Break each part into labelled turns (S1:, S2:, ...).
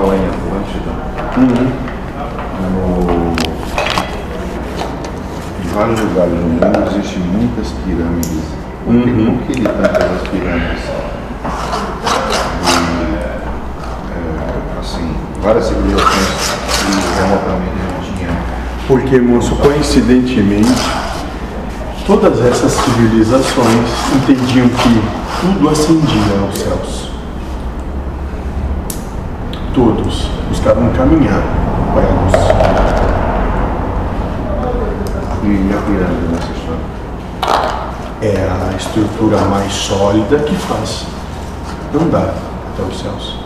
S1: falar em Atlântida,
S2: Uhum.
S1: no... em vários lugares do mundo existem muitas pirâmides. Por que
S2: Uhum.
S1: não queria tantas pirâmides? E, é, assim, várias civilizações que remotamente não tinham.
S2: Porque, moço, coincidentemente, todas essas civilizações entendiam que tudo ascendia aos céus. Todos buscavam caminhar para a luz.
S1: E a pirâmide nessa história?
S2: É a estrutura mais sólida que faz andar até os céus.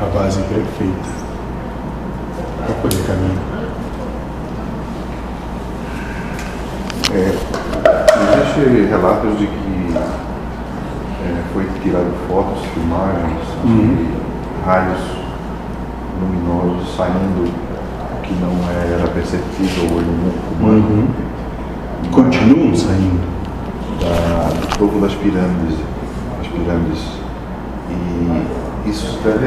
S2: A base perfeita para poder caminhar.
S1: É, Existem relatos de que é, foi tirado fotos, filmagens de raios luminosos saindo que não era perceptível ao olho humano
S2: Continuam saindo.
S1: da- do topo das pirâmides, as pirâmides e isso deve?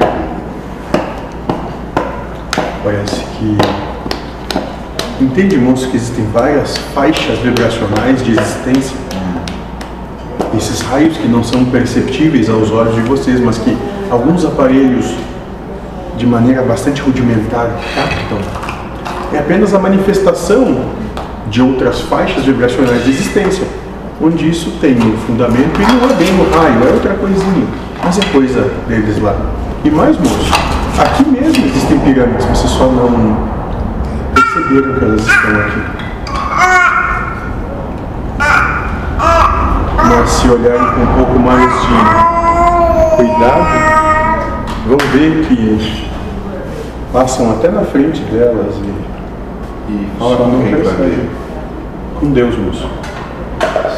S2: Parece que. Entende, moço, que existem várias faixas vibracionais de existência? Esses raios que não são perceptíveis aos olhos de vocês, mas que alguns aparelhos, de maneira bastante rudimentar, captam. É apenas a manifestação de outras faixas vibracionais de existência, onde isso tem um fundamento e não é bem um raio, é outra coisinha, mas é coisa deles lá. E mais, moço, aqui mesmo existem pirâmides, vocês só não perceberam que elas estão aqui. Olharem com um pouco mais de cuidado, vão ver que passam até na frente delas e
S1: E só
S2: não
S1: quem vai
S2: percebe.
S1: ver
S2: Com Deus, moço.